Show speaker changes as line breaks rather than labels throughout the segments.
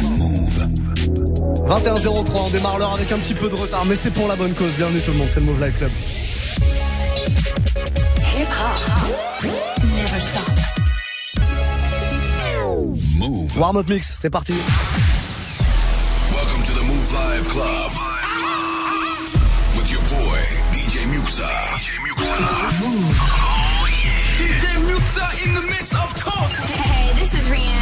Move.
21-03, on démarre l'heure avec un petit peu de retard, mais c'est pour la bonne cause. Bienvenue tout le monde, c'est le Move Life Club.
Hip hop. Never stop.
Move.
Warm-up mix, c'est parti.
Welcome to the Move Live Club. With your boy, DJ Muxa. DJ Muxa.
DJ Muxa in the mix, of course.
Hey, this is Rihanna.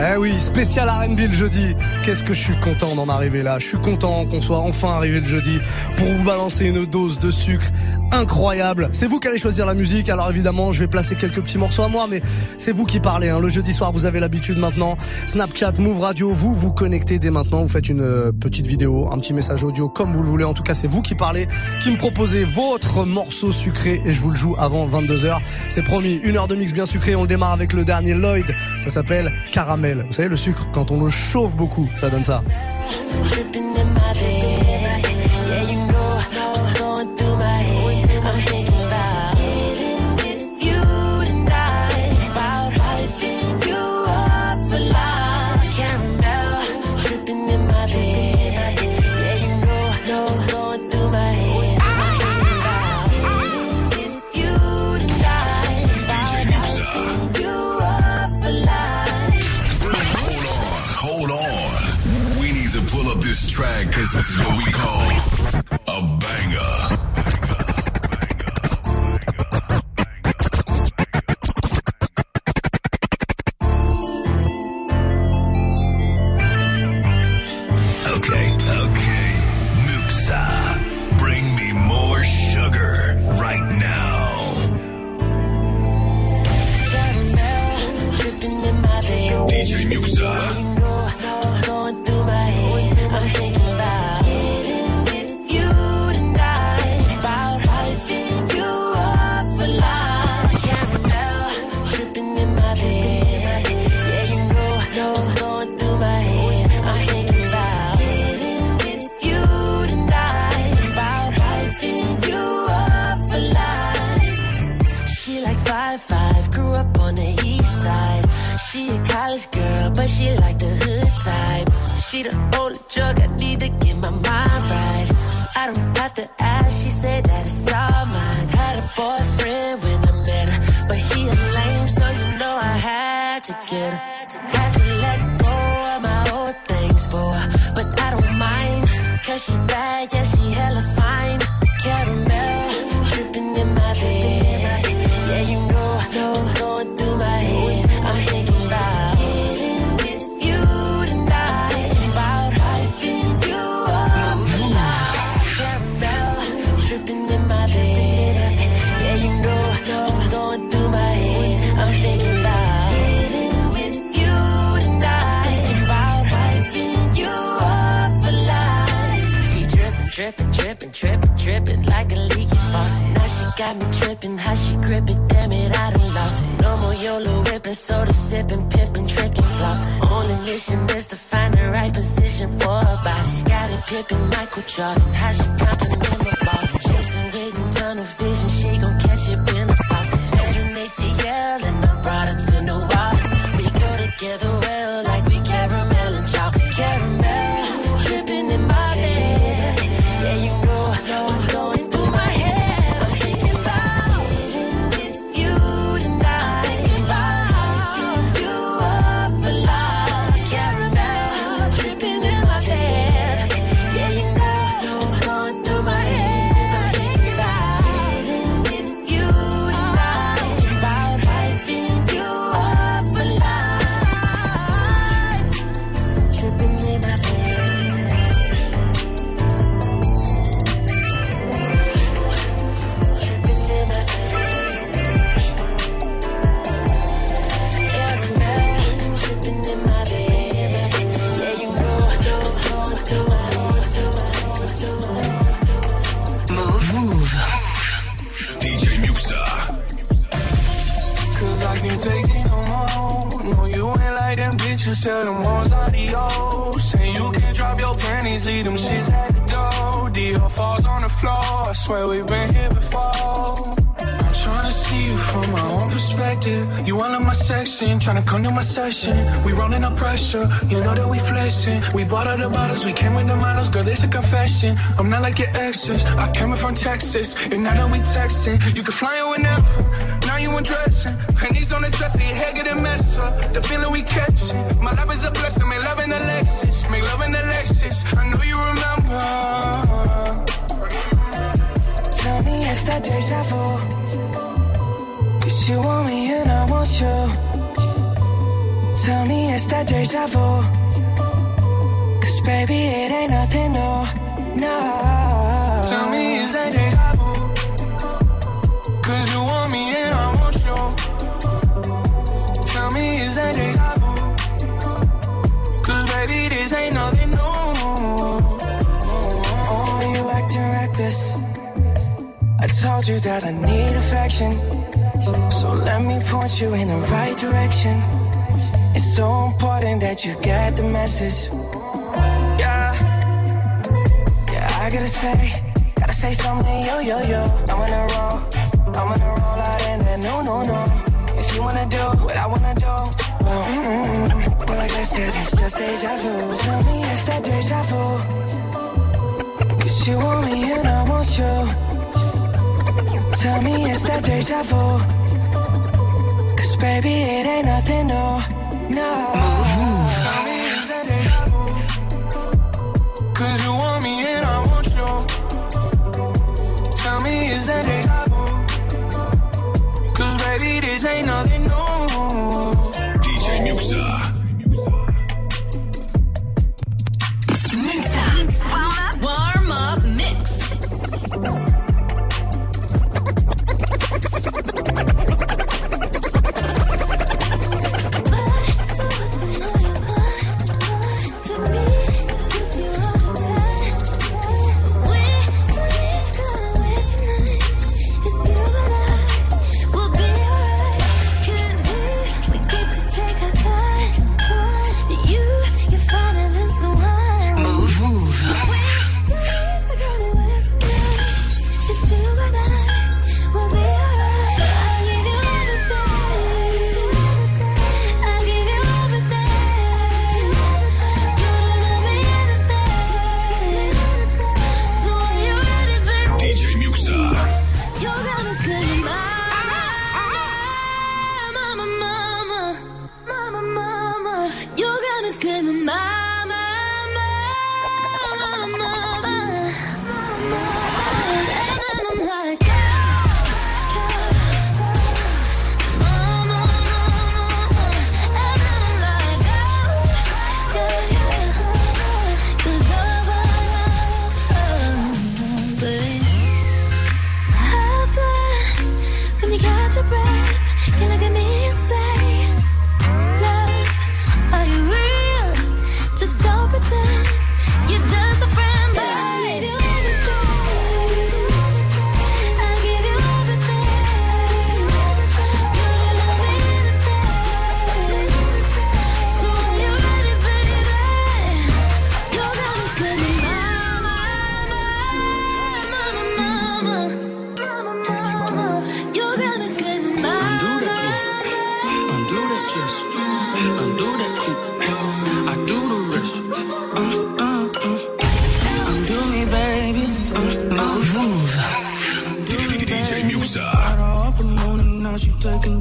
Eh oui, spécial R&B le jeudi. Qu'est-ce que je suis content d'en arriver là. Je suis content qu'on soit enfin arrivé le jeudi pour vous balancer une dose de sucre incroyable. C'est vous qui allez choisir la musique. Alors évidemment, je vais placer quelques petits morceaux à moi, mais c'est vous qui parlez. Hein. Le jeudi soir, vous avez l'habitude maintenant. Snapchat, Move Radio, vous vous connectez dès maintenant. Vous faites une euh, petite vidéo, un petit message audio, comme vous le voulez. En tout cas, c'est vous qui parlez, qui me proposez votre morceau sucré et je vous le joue avant 22h. C'est promis, une heure de mix bien sucré. On le démarre avec le dernier Lloyd. Ça s'appelle Caramel. Vous savez, le sucre, quand on le chauffe beaucoup, ça donne ça.
This is what we call a banger.
Sipping, pimping, tricking, flossing. Only mission is to find the right position for her body. Scottie Pippen, Michael Jordan, how she compliment
swear we've been here before. I'm trying to see you from my own perspective. You all in my section, trying to come to my session. We rolling up pressure, you know that we flexing. We bought all the bottles, we came with the models, girl, it's a confession. I'm not like your exes, I came from Texas, and now that we texting, you can fly in whenever. Now you undressing, pennies on the dresser, your hair getting messed up. The feeling we catching, my love is a blessing, make love in the Lexus, make love in the Lexus. I know you remember.
It's that deja vu. Cause you want me and I want you. Tell me it's that deja vu. Cause baby, it ain't nothing new. No.
Tell me is that deja vu? Cause you want me and I want you. Tell me is that deja vu? Cause baby, this ain't nothing
I told you that I need affection. So let me point you in the right direction. It's so important that you get the message. Yeah. Yeah, I gotta say, gotta say something, yo, yo, yo. I'm gonna roll, I'm gonna roll out in there, no, no, no. If you wanna do what I wanna do, well, mm-mm. well, I guess that it's just deja vu. Tell me it's that deja vu. Cause you want me and I want you. Tell me it's that deja vu. Cause baby, it ain't nothing new. No.
Tell me is that deja vu? Cause you want me and I want you. Tell me is that deja vu? Cause baby, this ain't nothing new.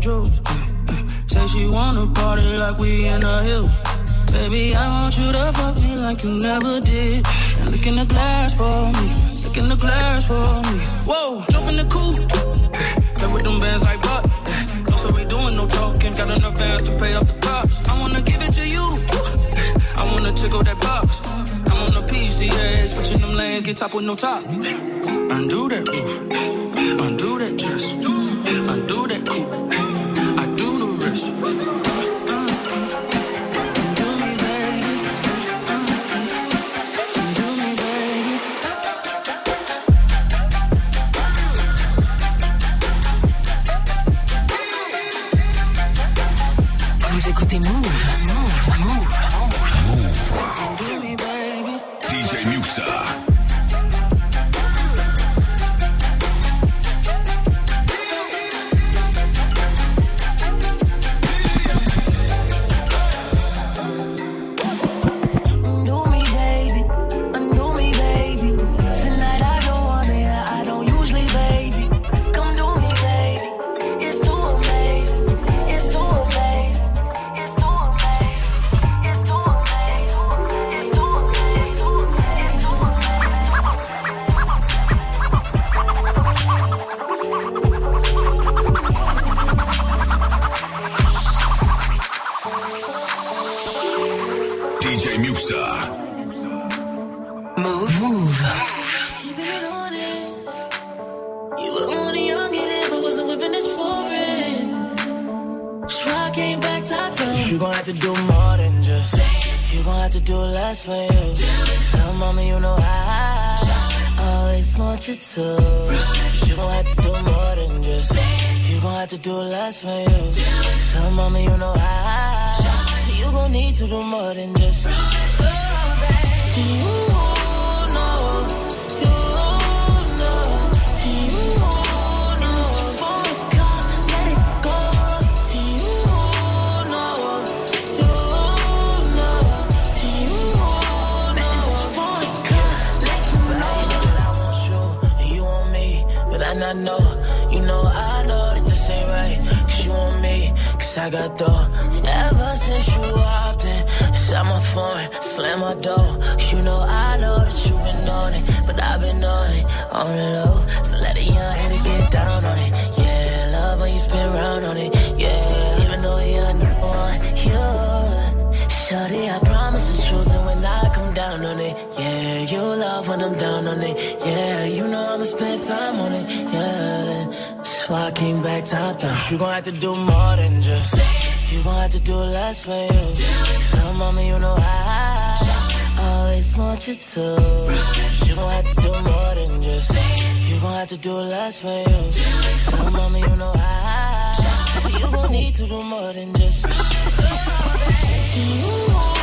Drugs. Say she wanna party like we in the hills. Baby, I want you to fuck me like you never did. And look in the glass for me. Look in the glass for me. Whoa, jump in the coupe. Play with them bands like what? No, so we doing no talking. Got enough bands to pay off the cops. I wanna give it to you. I wanna tickle that box. I'm on the PCH, switching them lanes, get top with no top. Undo that roof, DJ Muxxa.
Mouv'.
Mouv'.
Keeping it honest. You were only young and ever wasn't whipping this foreign. So I came back top down. You gon' have to do more than just. You gon' have to do less for you. Tell mama you know I always want you to. You gon' have to do more than just. You gon' have to do less for you. Tell mama you know I you gon' need to do more than just. Do you I want you and you want me, but I not know. You know I know that this ain't right. Cause you want me, cause I got dough. Ever since you walked in, shut my phone, slam my door. You know I know that you been on it, but I've been on it, on the low. So let a young hitter get down on it. Yeah, love when you spin round on it. Yeah, even though you're number one, you. Shorty, I promise the truth, and when I come down on it, yeah, you love when I'm down on it, yeah, you know I'ma spend time on it, yeah. So I came back top down. You gon' have to do more than just. You gon' have to do less for you. So mama, you know I always want you to. You gon' have to do more than just. You gon' have to do less for you. So mama, you know I. So you gon' need to do more than just. Do you know?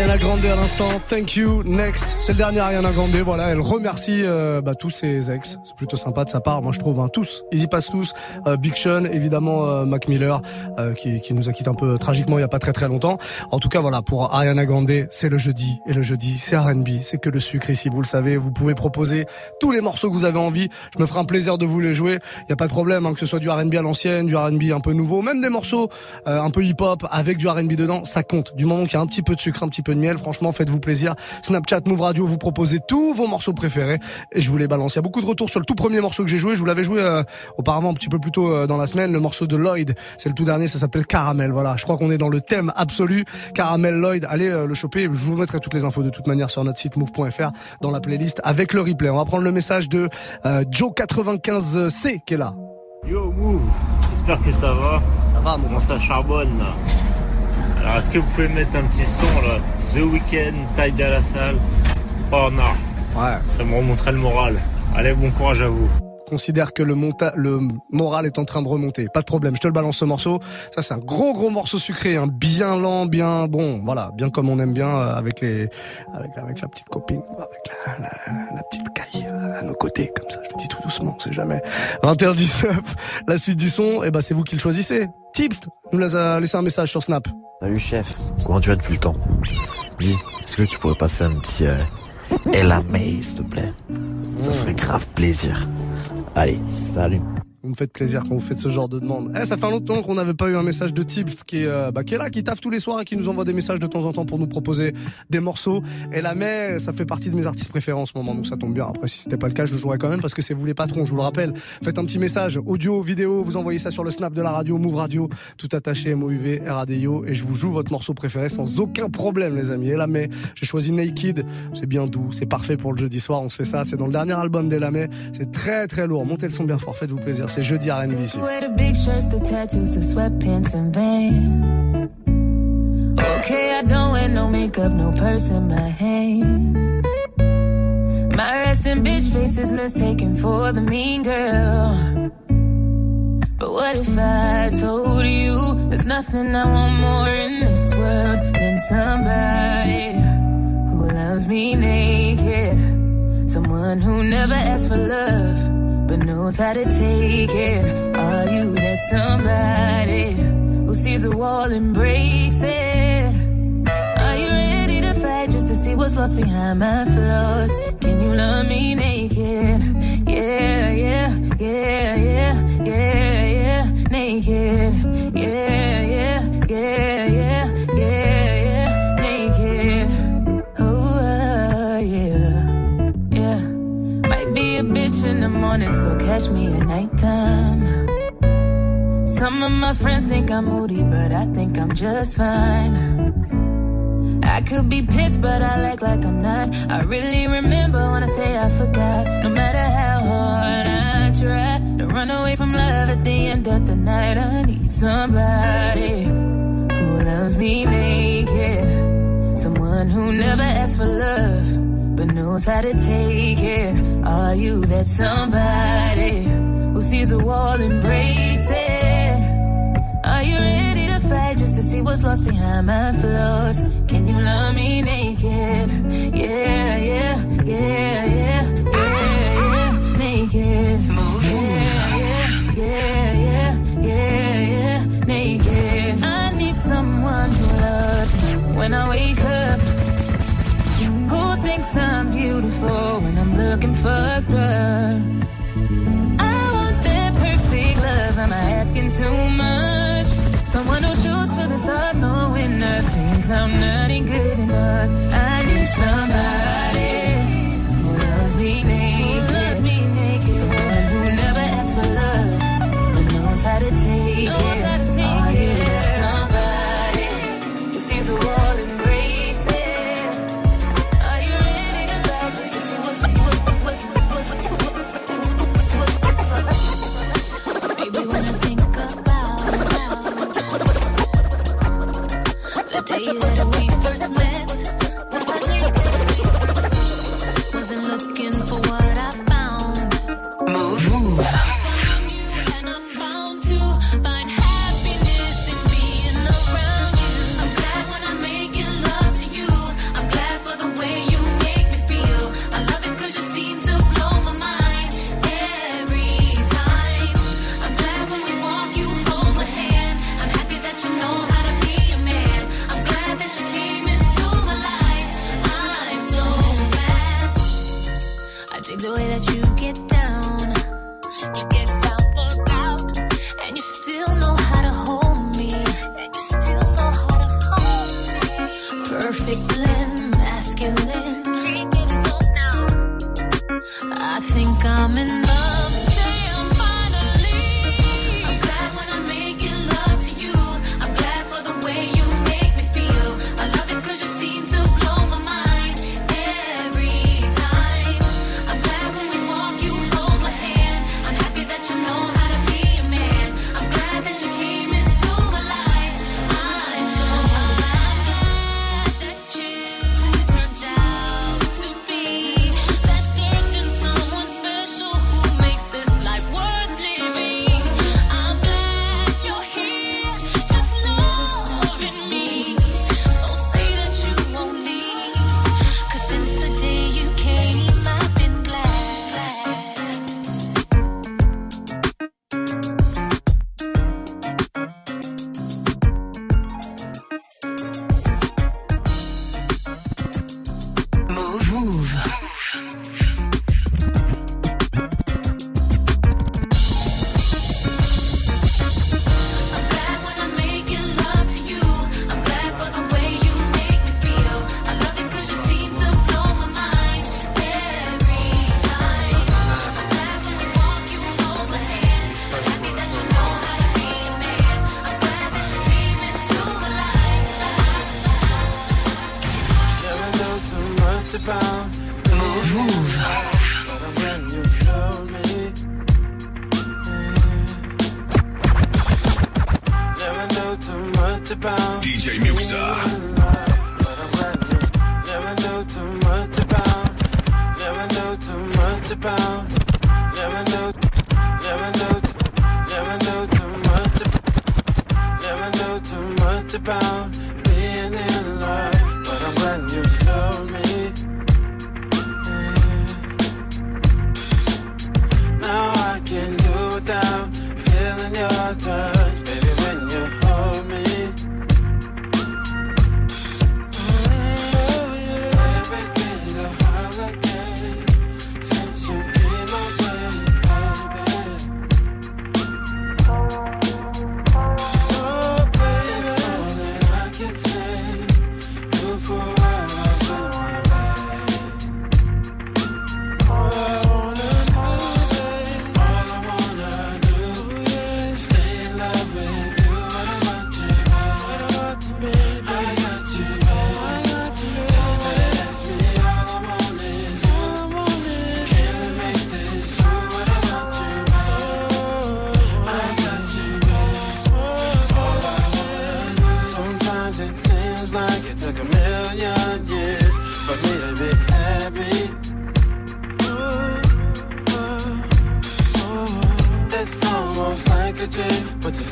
d'Ariana Grande à l'instant, Thank You, Next. C'est le dernier Ariana Grande, voilà, elle remercie euh, bah, tous ses ex. C'est plutôt sympa de sa part, moi je trouve, hein, tous. Ils y passent tous. Euh, Big Sean, évidemment euh, Mac Miller, euh, qui, qui nous a quitté un peu tragiquement il y a pas très très longtemps. En tout cas, voilà, pour Ariana Grande, c'est le jeudi. Et le jeudi, c'est R&B, c'est que le sucre ici, vous le savez. Vous pouvez proposer tous les morceaux que vous avez envie. Je me ferai un plaisir de vous les jouer. Il y a pas de problème, hein, que ce soit du R&B à l'ancienne, du R&B un peu nouveau, même des morceaux un peu hip-hop avec du R&B dedans, ça compte. Du moment qu'il y a un petit peu de sucre, un petit peu de miel, franchement, faites-vous plaisir. Snapchat, Move Radio, vous proposez tous vos morceaux préférés et je vous les balance. Il y a beaucoup de retours sur le tout premier morceau que j'ai joué. Je vous l'avais joué euh, auparavant un petit peu plus tôt euh, dans la semaine, le morceau de Lloyd. C'est le tout dernier, ça s'appelle Caramel. Voilà, je crois qu'on est dans le thème absolu. Caramel Lloyd, allez euh, le choper. Je vous mettrai toutes les infos de toute manière sur notre site move.fr dans la playlist avec le replay. On va prendre le message de euh, Joe95C qui est là.
Yo Move, j'espère que ça va.
Ça va, mon
Comment ça charbonne là? Alors est-ce que vous pouvez mettre un petit son là? The Weeknd, à la salle. Oh non.
Ouais.
Ça me remonterait le moral. Allez, bon courage à vous.
considère que le, monta le moral est en train de remonter. Pas de problème, je te le balance ce morceau. Ça, c'est un gros, gros morceau sucré, hein, bien lent, bien bon, voilà, bien comme on aime bien euh, avec les, avec, avec la petite copine, avec la, la, la petite caille à nos côtés, comme ça. Je le dis tout doucement, on sait jamais. 21-19, la suite du son, et ben c'est vous qui le choisissez. Tips nous a laissé un message sur Snap.
Salut chef, comment tu vas depuis le temps? Dis, est-ce que tu pourrais passer un petit euh, May, s'il te plaît? Ça ferait grave plaisir. Allez, salut.
Vous me faites plaisir quand vous faites ce genre de demande. Eh, ça fait longtemps qu'on n'avait pas eu un message de Tips qui est, euh, bah, qui est là, qui taffe tous les soirs et qui nous envoie des messages de temps en temps pour nous proposer des morceaux. Et la mais ça fait partie de mes artistes préférés en ce moment, donc ça tombe bien. Après, si c'était pas le cas, je le jouerais quand même parce que c'est vous les patrons, je vous le rappelle. Faites un petit message, audio, vidéo, vous envoyez ça sur le snap de la radio, Move Radio, tout attaché, MOUV, RADIO, et je vous joue votre morceau préféré sans aucun problème, les amis. Et la mais j'ai choisi Naked, c'est bien doux, c'est parfait pour le jeudi soir, on se fait ça, c'est dans le dernier album d'Elamé, c'est très très lourd. Montez le son bien fort, faites-vous plaisir, c'est jeudi R&B ici.
Okay, I don't wear no makeup, no purse in my hand. My resting bitch face is mistaken for the mean girl. But what if I told you there's nothing I want more in this world than somebody who loves me naked? Someone who never asks for love but knows how to take it. Are you that somebody who sees a wall and breaks it? Are you ready to fight just to see what's lost behind my flaws? Can you love me naked? Yeah, yeah, yeah, yeah, yeah, yeah, naked. Yeah, yeah, yeah, yeah, yeah, in the morning, so catch me at nighttime. Some of my friends think I'm moody, but I think I'm just fine. I could be pissed, but I act like I'm not. I really remember when I say I forgot. No matter how hard I try to run away from love at the end of the night, I need somebody who loves me naked. Someone who never asks for love, but knows how to take it. Are you that somebody who sees a wall and breaks it? Are you ready to fight just to see what's lost behind my flaws? Can you love me naked? Yeah, yeah, yeah, yeah, yeah, yeah, naked. Yeah, yeah, yeah, yeah, yeah, yeah, naked. I need someone who loves me when I wake up. Thinks I'm beautiful when I'm looking fucked up? I want that perfect love. Am I asking too much? Someone who shoots for the stars, knowing nothing. I'm not good enough. I need somebody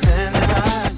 Stand that I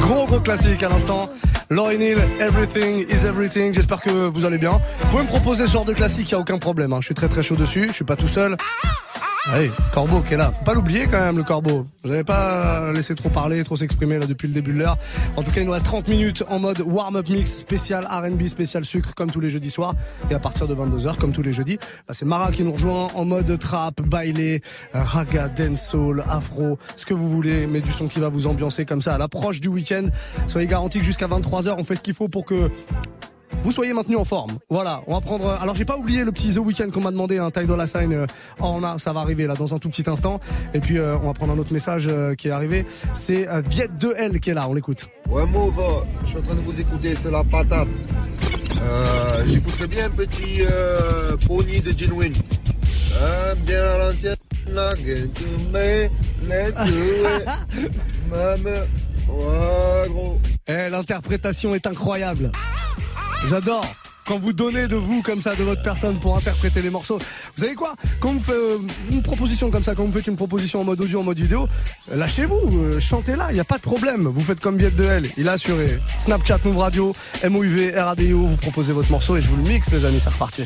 Gros gros classique à l'instant. Laurie Neal, Everything is Everything. J'espère que vous allez bien. Vous pouvez me proposer ce genre de classique, il n'y a aucun problème. Hein. Je suis très très chaud dessus, je suis pas tout seul. Ah oui, Corbeau qui est là. Faut pas l'oublier quand même, le Corbeau. Vous n'avez pas euh, laissé trop parler, trop s'exprimer là depuis le début de l'heure. En tout cas, il nous reste 30 minutes en mode warm-up mix spécial R&B, spécial sucre, comme tous les jeudis soirs. Et à partir de 22h, comme tous les jeudis, bah, c'est Mara qui nous rejoint en mode trap, baile, raga, dancehall, afro, ce que vous voulez, mais du son qui va vous ambiancer comme ça à l'approche du week-end. Soyez garantis que jusqu'à 23h, on fait ce qu'il faut pour que vous soyez maintenus en forme. Voilà, on va prendre. Alors j'ai pas oublié le petit The Weeknd qu'on m'a demandé, un Ty Dolla Sign. euh, oh, on a, ça va arriver là dans un tout petit instant. Et puis euh, on va prendre un autre message euh, qui est arrivé. C'est euh, Viet 2L qui est là. On l'écoute.
Ouais, Mauve, je suis en train de vous écouter, c'est la patate. Euh, J'écouterais bien un petit euh, pony de Genuine. Bien à l'ancienne. Maman. Ouais, gros.
Eh, l'interprétation est incroyable. J'adore. Quand vous donnez de vous comme ça, de votre personne pour interpréter les morceaux. Vous savez quoi? Quand vous faites euh, une proposition comme ça, quand vous faites une proposition en mode audio, en mode vidéo, lâchez-vous, euh, chantez-la, il n'y a pas de problème. Vous faites comme Viette de L, il a assuré. Snapchat, Move Radio, MOUV, RADIO, vous proposez votre morceau et je vous le mixe les amis, c'est reparti.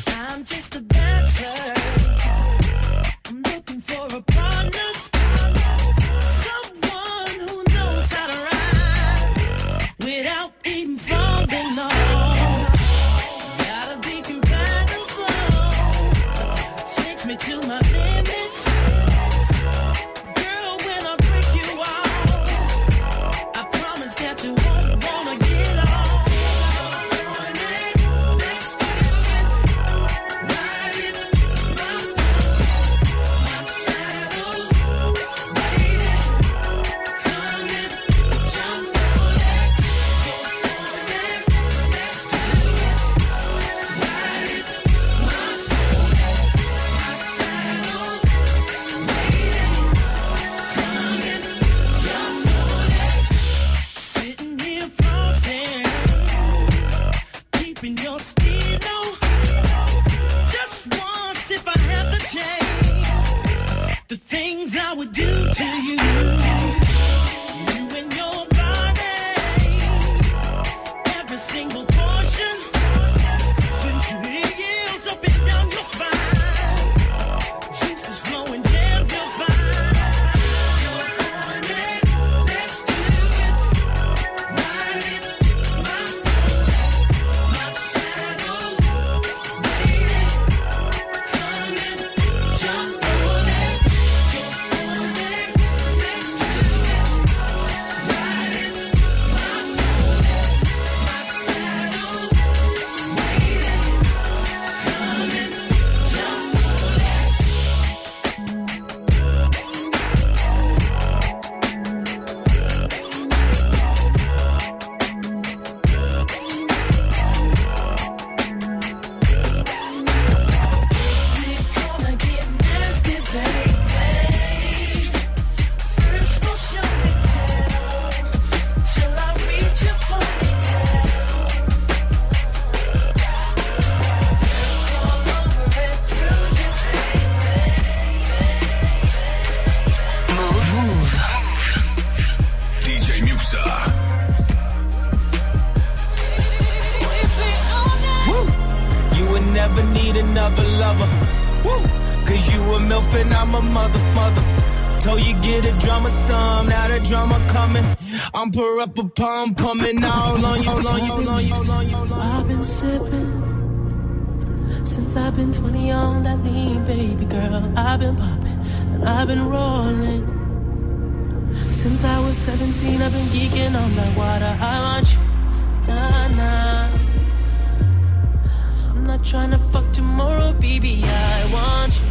Not trying to fuck tomorrow, baby. I want you,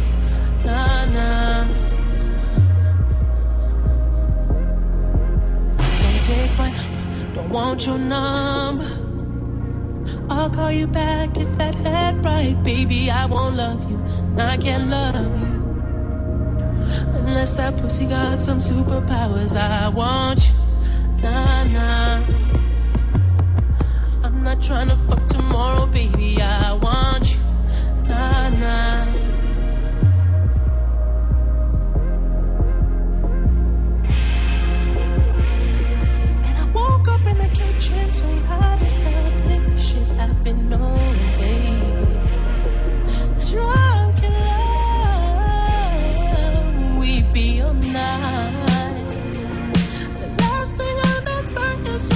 nah, nah. Don't take my number, don't want your number. I'll call you back if that head right, baby. I won't love you, and I can't love you. Unless that pussy got some superpowers, I want you, nah, nah. Not trying to fuck tomorrow, baby. I want you, nah, nah. And I woke up in the kitchen saying, How the hell did this shit happen? No, baby. Drunk in love, we be all night. The last thing I remember is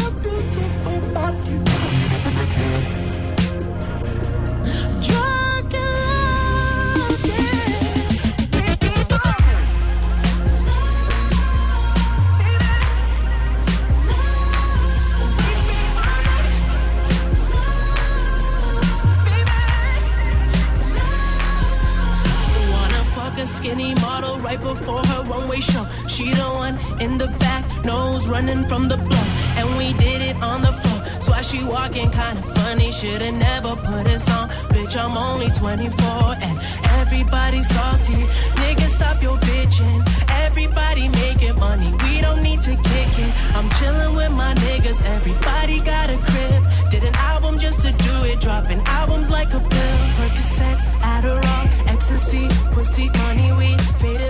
for her one way show. She the one in the back, nose running from the blow. And we did it on the floor. That's why she walking kinda funny. Should've never put us on. Bitch, I'm only 24 and everybody salty. Nigga, stop your bitching. Everybody making money. We don't need to kick it. I'm chilling with my niggas. Everybody got a crib. Did an album just to do it. Dropping albums like a pill. Percocets, Adderall, ecstasy, pussy, money, weed, faded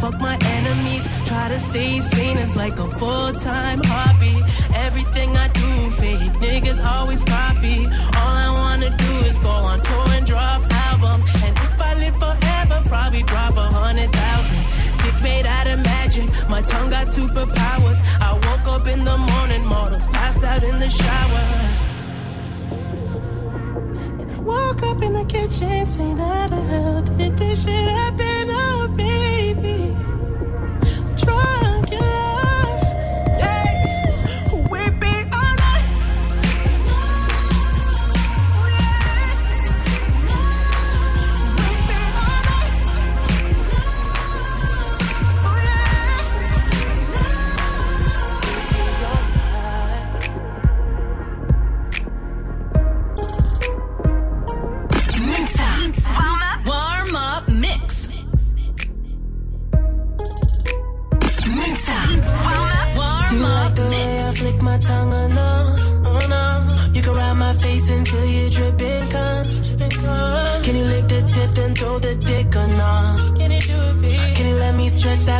Fuck my enemies. Try to stay sane. It's like a full time hobby. Everything I do, fake niggas always copy. All I wanna do is go on tour and drop albums. And if I live forever, probably drop a hundred thousand. Dick made out of magic. My tongue got superpowers. I woke up in the morning, models passed out in the shower. Woke up in the kitchen saying, How the hell did this shit happen?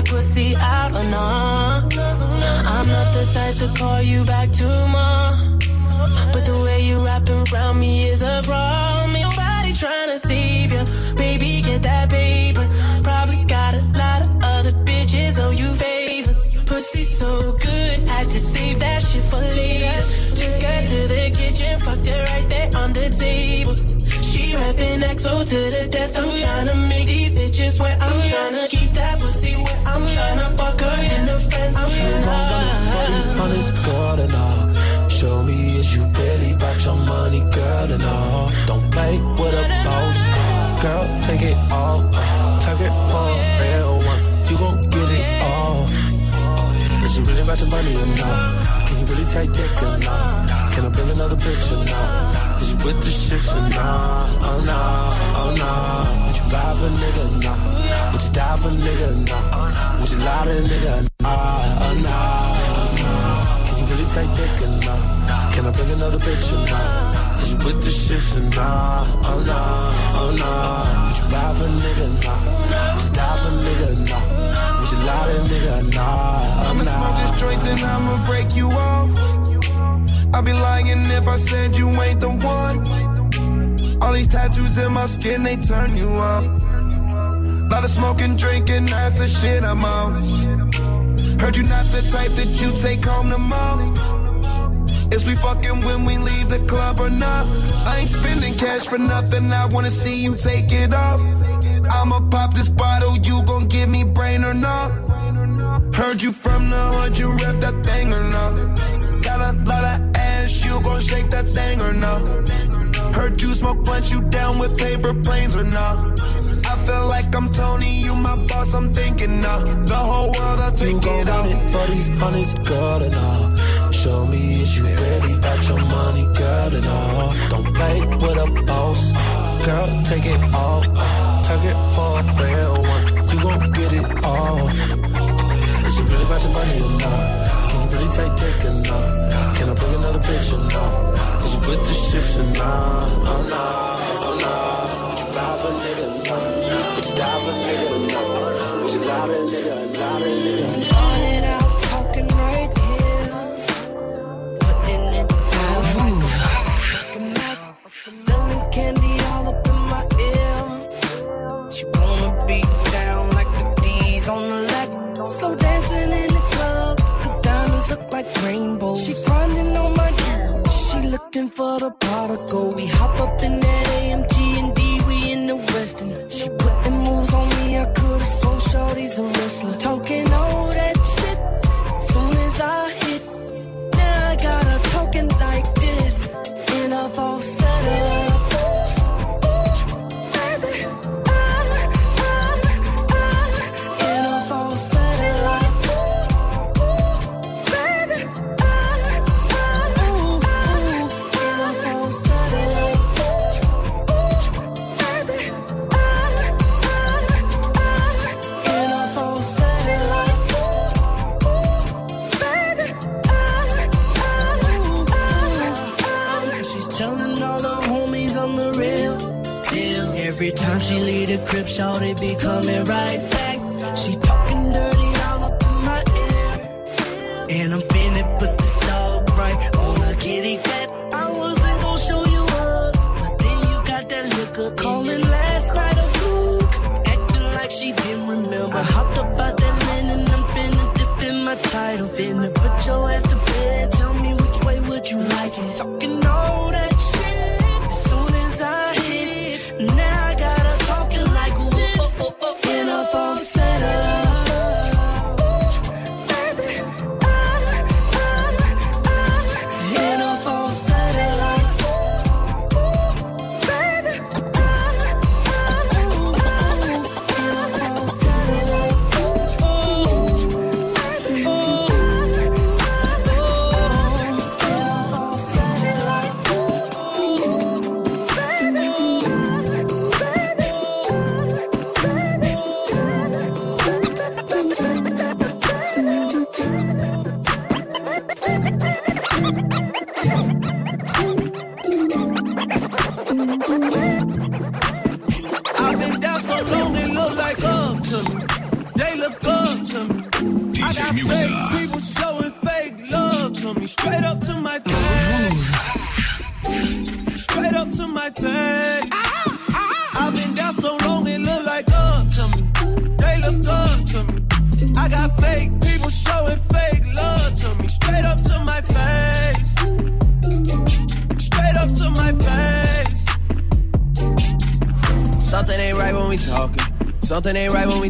Pussy out or no? I'm not the type to call you back tomorrow. But the way you wrapping around me is a problem. Nobody trying to save you. Baby, get that paper. Probably got a lot of other bitches owe you favors. Pussy so good, had to save that shit for later. Took her to the kitchen, fucked her right there on the table. She rapping XO to the death. I'm tryna make these bitches wet. I'm tryna keep that pussy wet. I'm tryna fuck her and her friends. I'm tryna.
for these honest girl and all. Show me is you really about your money, girl and all. Don't play with a boss, girl. Take it all, take it for a real one. You gon' get it all. Is you really about your money or not? Can you really take dick or not? Can I bring another bitch or not? Is you with the shit or not? Oh nah, oh nah. Would you buy a nigga? Nah. Would you die for a nigga? Nah. Would you lie to a nigga? Nah, oh nah, nah. Can you really take dick or not? Can I bring another bitch or not? Is you with the shit or not? Oh nah, oh nah. Would you buy for a nigga? Nah. Would you die for a nigga? Nah. Would you lie to a nigga? Nah, oh
I'ma smoke
nah.
this joint, then I'ma break you off. I'd be lying if I said you ain't the one. All these tattoos in my skin, they turn you on. Lot of smoking, drinking, that's the shit I'm on. Heard you not the type that you take home to mom. Is we fucking when we leave the club or not? I ain't spending cash for nothing, I wanna see you take it off. I'ma pop this bottle, you gon' give me brain or not? Heard you from the hood, you rep that thing or not? Got a lot of ass, you gon' shake that thing or not? Heard you smoke blunt, you down with paper planes or not? I feel like I'm Tony, you my boss, I'm thinking now. The whole world, I'll take
You gon'
it off.
it for these honest girl and all. Show me is you really about your money, girl and all. Don't play with a boss, girl. Take it all, take it for a real one. You gon' get it all. Is you really about your money or not? You take dick or not? Uh, can I bring another bitch or not? Is you with the shits or not? Oh nah, oh nah. Would you buy for a nigga? Nah. Would you die for a nigga? Nah. Would you lie to a nigga? Lie to
She grinding on my dude. She looking for the prodigal. Oh, we hop up in that AMG and D. We in the Western. She
coming right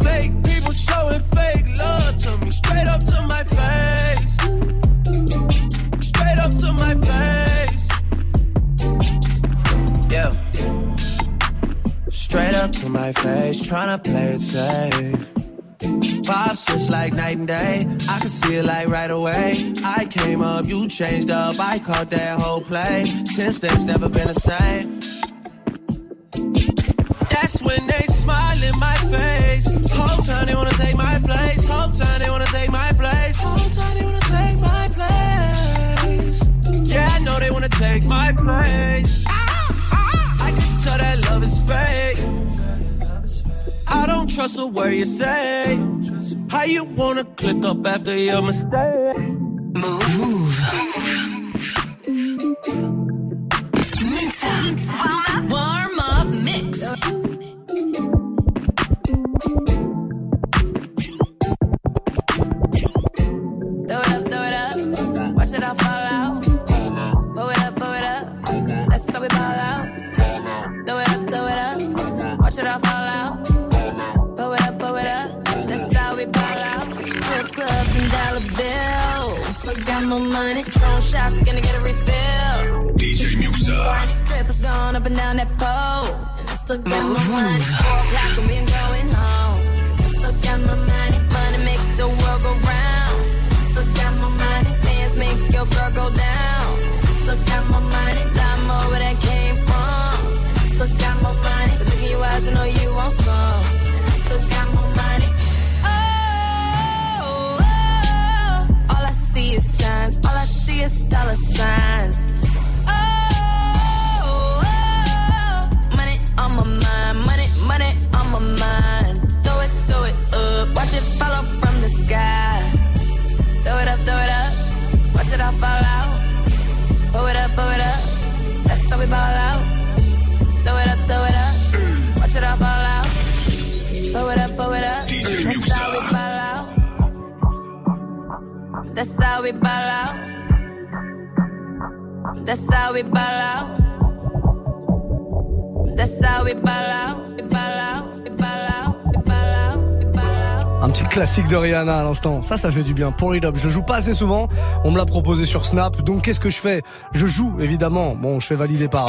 Fake people showing fake love to me. Straight up to my face. Straight up to my face. Yeah. Straight up to my face, tryna play it safe. Vibe switch like night and day. I can see it like right away. I came up, you changed up. I caught that whole play. Since then, it's never been the same. That's when they smile in my face. Whole time they wanna take my place. Whole time they wanna take my place. Whole time they wanna take my place. Yeah, I know they wanna take my place. I can tell that love is fake. I don't trust a word you say. How you wanna click up after your mistake?
Move. Mix. Warm up. Warm up mix.
It all fall out. Blow it up, blow it up. That's how we ball out. Strip clubs and dollar bills. Still got more money. Patron shots, gonna get a refill.
DJ Musa.
Strippers going up and down that pole. And I still got more money.
Un petit classique de Rihanna à l'instant. Ça, ça fait du bien. Pour It Up, je le joue pas assez souvent. On me l'a proposé sur Snap. Donc, qu'est-ce que je fais? Je joue, évidemment. Bon, je fais valider par.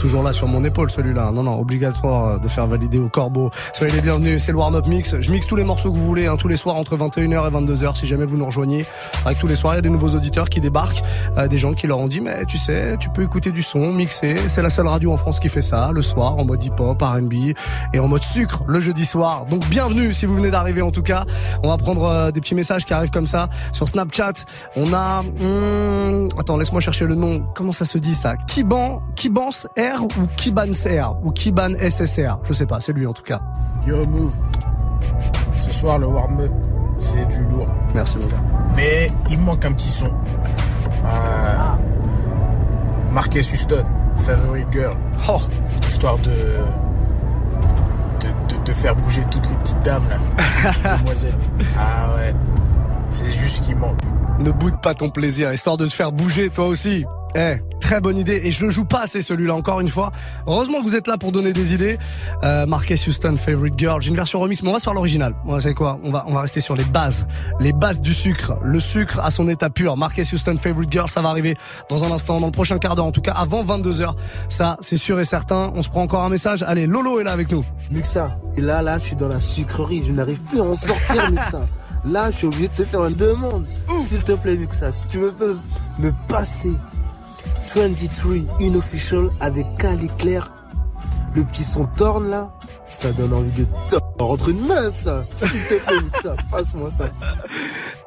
Toujours là sur mon épaule celui-là. Non, non, obligatoire euh, de faire valider au corbeau. Soyez les bienvenus, c'est le warm-up mix. Je mixe tous les morceaux que vous voulez, hein, tous les soirs entre 21h et 22h si jamais vous nous rejoignez. Avec tous les soirs, il y a des nouveaux auditeurs qui débarquent, euh, des gens qui leur ont dit mais tu sais, tu peux écouter du son, mixer. C'est la seule radio en France qui fait ça, le soir, en mode hip-hop, R&B et en mode sucre le jeudi soir. Donc bienvenue si vous venez d'arriver en tout cas. On va prendre euh, des petits messages qui arrivent comme ça sur Snapchat. On a... hum, attends, laisse-moi chercher le nom. Comment ça se dit ça? Kiban, Kibans R ou Kibans R ou Kiban SSR Je sais pas, c'est lui en tout cas.
Yo, Move. Ce soir, le warm-up, c'est du lourd.
Merci, mon gars.
Mais il me manque un petit son. Euh, Marquez Houston, Favorite Girl.
Oh.
Histoire de, de, de, de faire bouger toutes les petites dames, là. Demoiselles. Ah ouais. C'est juste ce qui manque.
Ne boude pas ton plaisir, histoire de te faire bouger toi aussi. Eh, très bonne idée. Et je le joue pas assez celui-là, encore une fois. Heureusement que vous êtes là pour donner des idées. Euh, Marquez Houston, Favorite Girl. J'ai une version remix, mais on va se faire l'original. Vous savez quoi? On va, on va rester sur les bases. Les bases du sucre. Le sucre à son état pur. Marquez Houston, Favorite Girl, ça va arriver dans un instant, dans le prochain quart d'heure. En tout cas, avant 22h. Ça, c'est sûr et certain. On se prend encore un message. Allez, Lolo est là avec nous.
Muxa, et là, là, je suis dans la sucrerie. Je n'arrive plus à en sortir, Muxa. Là, je suis obligé de te faire une demande. S'il te plaît, Muxa, si tu veux peux me passer 23 Unofficial avec Cali Claire, le petit son torne là, ça donne envie de tordre entre une meuf, ça. S'il te plaît, passe-moi ça.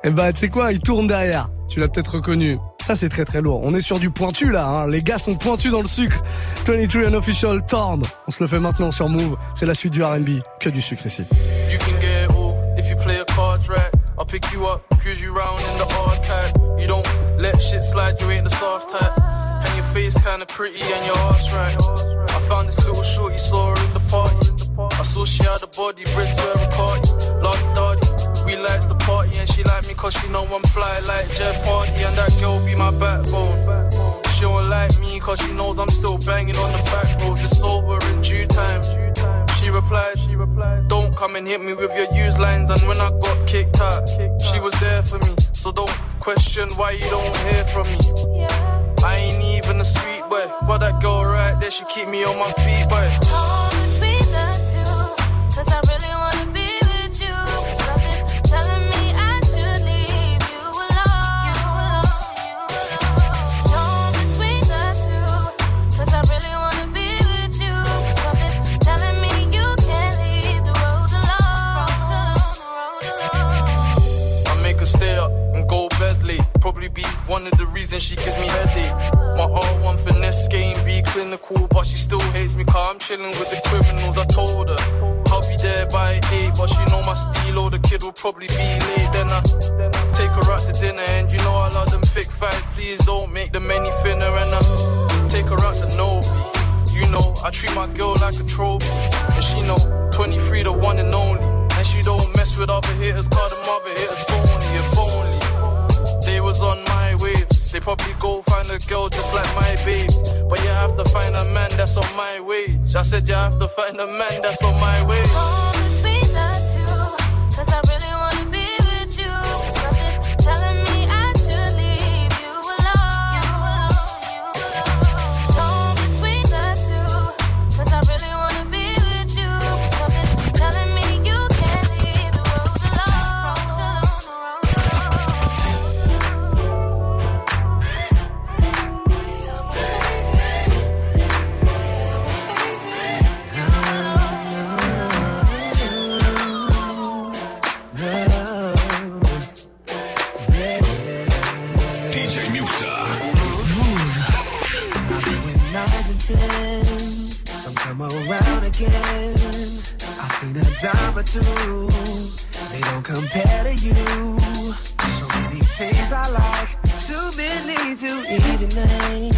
Eh bah, tu sais quoi, il tourne derrière. Tu l'as peut-être reconnu. Ça, c'est très très lourd. On est sur du pointu là. Hein. Les gars sont pointus dans le sucre. 23 Unofficial, Torn. On se le fait maintenant sur Move. C'est la suite du R&B. Que du sucre ici.
You can get all if you play a card right. I'll pick you up, cruise you round in the hard. You don't let shit slide, you ain't the soft type. Face kinda pretty and your ass right. I found this little shorty, saw her in the party. I saw she had a body, bricks to every party. Love daddy, we likes the party and she like me cause she know I'm fly like Jeff Hardy and that girl be my backbone. She don't like me cause she knows I'm still banging on the back road, just over in due time. She replied, she replied, Don't come and hit me with your used lines. And when I got kicked out, she was there for me. So don't question why you don't hear from me. I ain't even a sweet boy, but that girl right there, she keep me on my feet, boy.
Between the two, 'cause I really wanna the
reasons she gives me headache. My R1 finesse game be clinical, but she still hates me cause I'm chilling with the criminals. I told her I'll be there by 8, but she know my steal or the kid will probably be late. Then I take her out to dinner and you know I love them thick thighs. Please don't make them any thinner and I take her out to Novi. You know, I treat my girl like a trophy. And she know 23 the one and only. And she don't mess with other hitters, call them other hitters phony, if only. They was on my. They probably go find a girl just like my babes. But you have to find a man that's on my wage. I said you have to find a man that's on my wage.
DJ Musa.
tens. Some come around again. I've seen a dime or two. They don't compare to you. So many things I like. Too many to even name.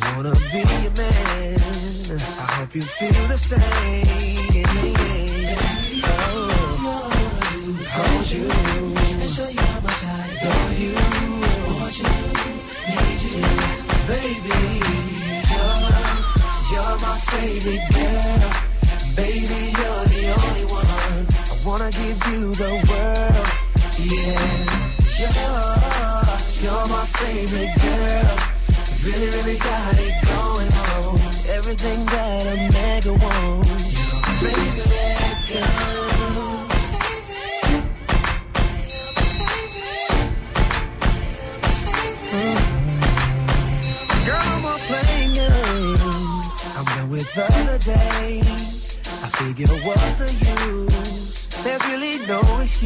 I wanna be your man. I hope you feel the same. Oh, hold you. And show you how much I adore
baby. You're, my favorite girl. Baby, you're the only one. I wanna give you the world. Yeah, you're, my favorite girl. Really, really got it going on. Everything that a nigga wants.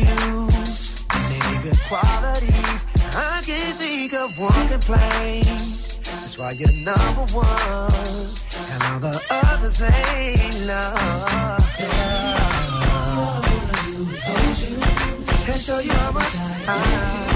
No excuse. Nigga qualities. I can't think of one complaint. That's why you're number one. And all the others ain't love. And show you how much I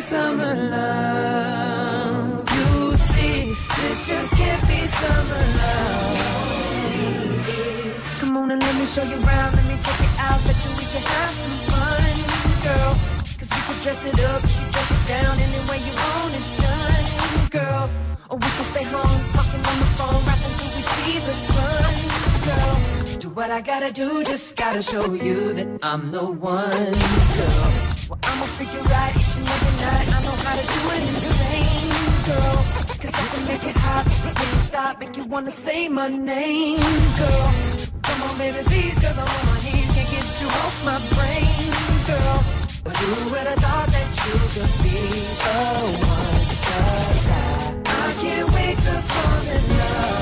summer love. You see, this just can't be summer love. Come on and let me show you around. Let me take it out. Bet you we can have some fun, girl. Cause we can dress it up, you can dress it down any way you want it done, girl. Or we can stay home, talking on the phone, right until we see the sun, girl. Do what I gotta do, just gotta show you that I'm the one, girl. Well, I'ma figure out each and every night. I know how to do it insane, girl. Cause I can make it hot, can't stop, make you wanna say my name, girl. Come on, baby, please, cause I'm on my knees, can't get you off my brain, girl. But who would have thought that you could be the one? Cause I, I can't wait to fall in love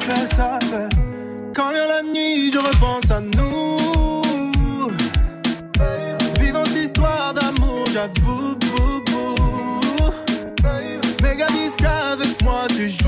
fait, ça fait.
Quand vient la nuit, je repense à nous. Vivons cette histoire d'amour, j'avoue. Méga disque avec moi, tu joues.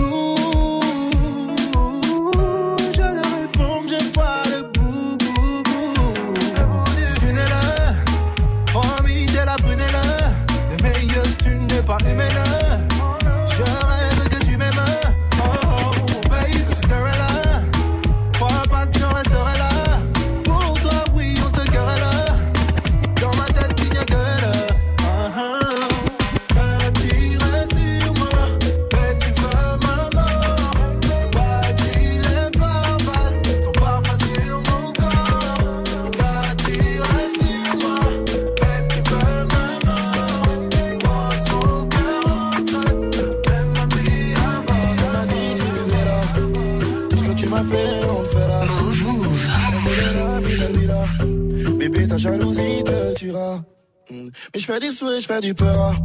Je
fais du souhait, je fais du peur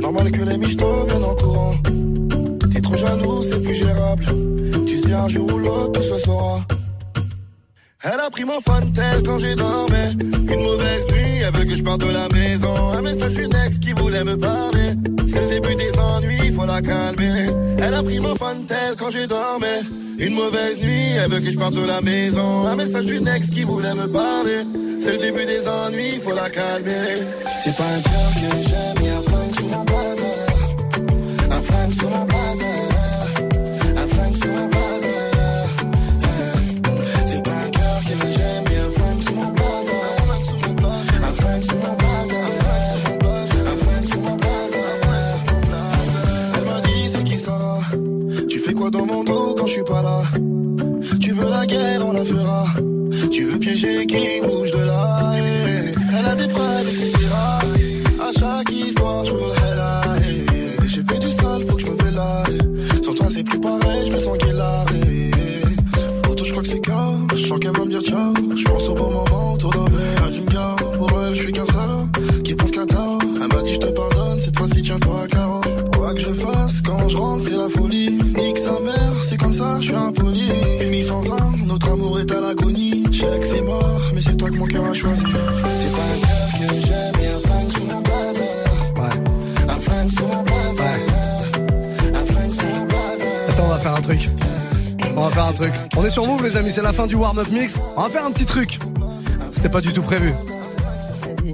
Normal que les michtos viennent en courant T'es trop jaloux, c'est plus gérable Tu sais un jour ou l'autre tout se elle a pris mon tel quand j'ai dormi. Une mauvaise nuit, elle veut que je parte de la maison. Un message d'une ex qui voulait me parler. C'est le début des la calmer. Elle a pris mon tel quand j'ai dormi. Une mauvaise nuit, elle veut que je parte de la maison. Un message d'une ex qui voulait me parler. C'est le début des ennuis, faut la calmer. C'est pas un cœur que j'aime, y'a un flingue sous mon blazer. Un flingue sous mon. Tu veux piéger qui bouge va
faire un truc. On est sur Move, les amis, c'est la fin du warm-up mix. On va faire un petit truc. C'était pas du tout prévu.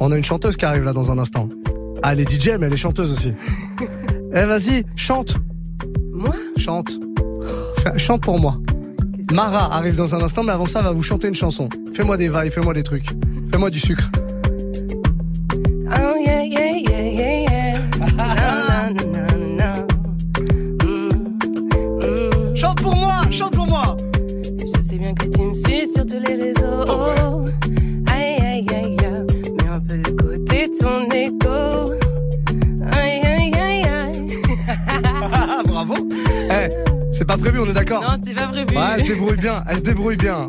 On a une chanteuse qui arrive là dans un instant. Ah, elle est DJ, mais elle est chanteuse aussi. Eh, vas-y, chante.
Moi
Chante. Chante pour moi. Mara arrive dans un instant, mais avant ça, elle va vous chanter une chanson. Fais-moi des vibes, fais-moi des trucs. Fais-moi du sucre. Pas prévu, on est d'accord
Non, c'était pas prévu.
Ouais, elle se débrouille bien, elle se débrouille bien.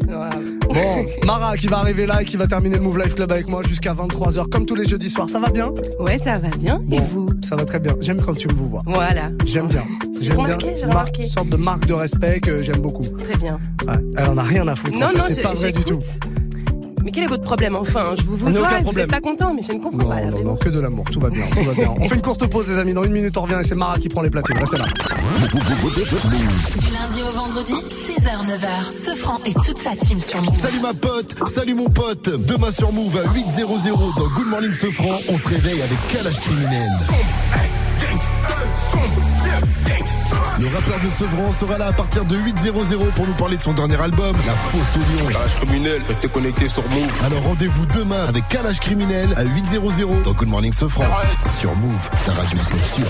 Bon, Mara qui va arriver là et qui va terminer le Move Life Club avec moi jusqu'à 23h comme tous les jeudis soirs. Ça va bien
Ouais, ça va bien. Et vous
Ça va très bien. J'aime quand tu me vous vois.
Voilà.
J'aime bien.
J'ai
J'aime bien.
remarqué, j'ai
Mar-
remarqué.
Une sorte de marque de respect que j'aime beaucoup.
Très bien.
Ouais, elle en a rien à foutre.
Non,
en fait.
non,
c'est pas vrai du tout.
Mais quel est votre problème enfin? Je vous vois, vous
problème.
êtes pas content, mais je ne comprends pas. là,
Non, non, non, que de l'amour. Tout va bien, tout va bien. On fait une courte pause, les amis. Dans une minute, on revient et c'est Mara qui prend les platines. Restez là.
Du lundi au vendredi, 6h, 9h, ce franc et toute sa team sur Move.
Salut ma pote, salut mon pote. Demain sur Move à 8.00 dans Good Morning Sofran, on se réveille avec Kalash Criminel. Le rappeur de Sevran sera là à partir de 8.00 pour nous parler de son dernier album, La Fosse au Lion.
Kalash Criminel, restez connectés sur Move.
Alors rendez-vous demain avec Kalash Criminel à 8.00 dans Good Morning Sofran. Sur Move, ta radio hip-hop sûre.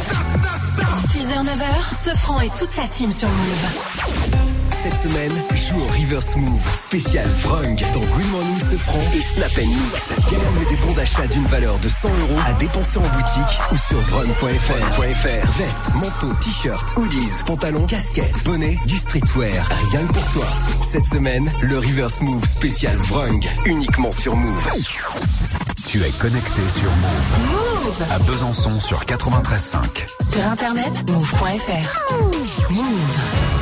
6h, 9h, ce franc et toute sa team sur Move.
Cette semaine, joue au River Smooth spécial Vrung dans Good Morning Sofran et Snap Mix. Gagne des bons d'achat d'une valeur de 100 euros à dépenser en boutique ou sur vrung.fr. Veste, manteau, t-shirt, hoodies, pantalon, casquette, bonnet, du streetwear. Rien que pour toi. Cette semaine, le River Smooth spécial Vrung. Uniquement sur Move.
Tu es connecté sur Move.
Move
À Besançon sur 93.5.
Sur internet, move.fr. Move.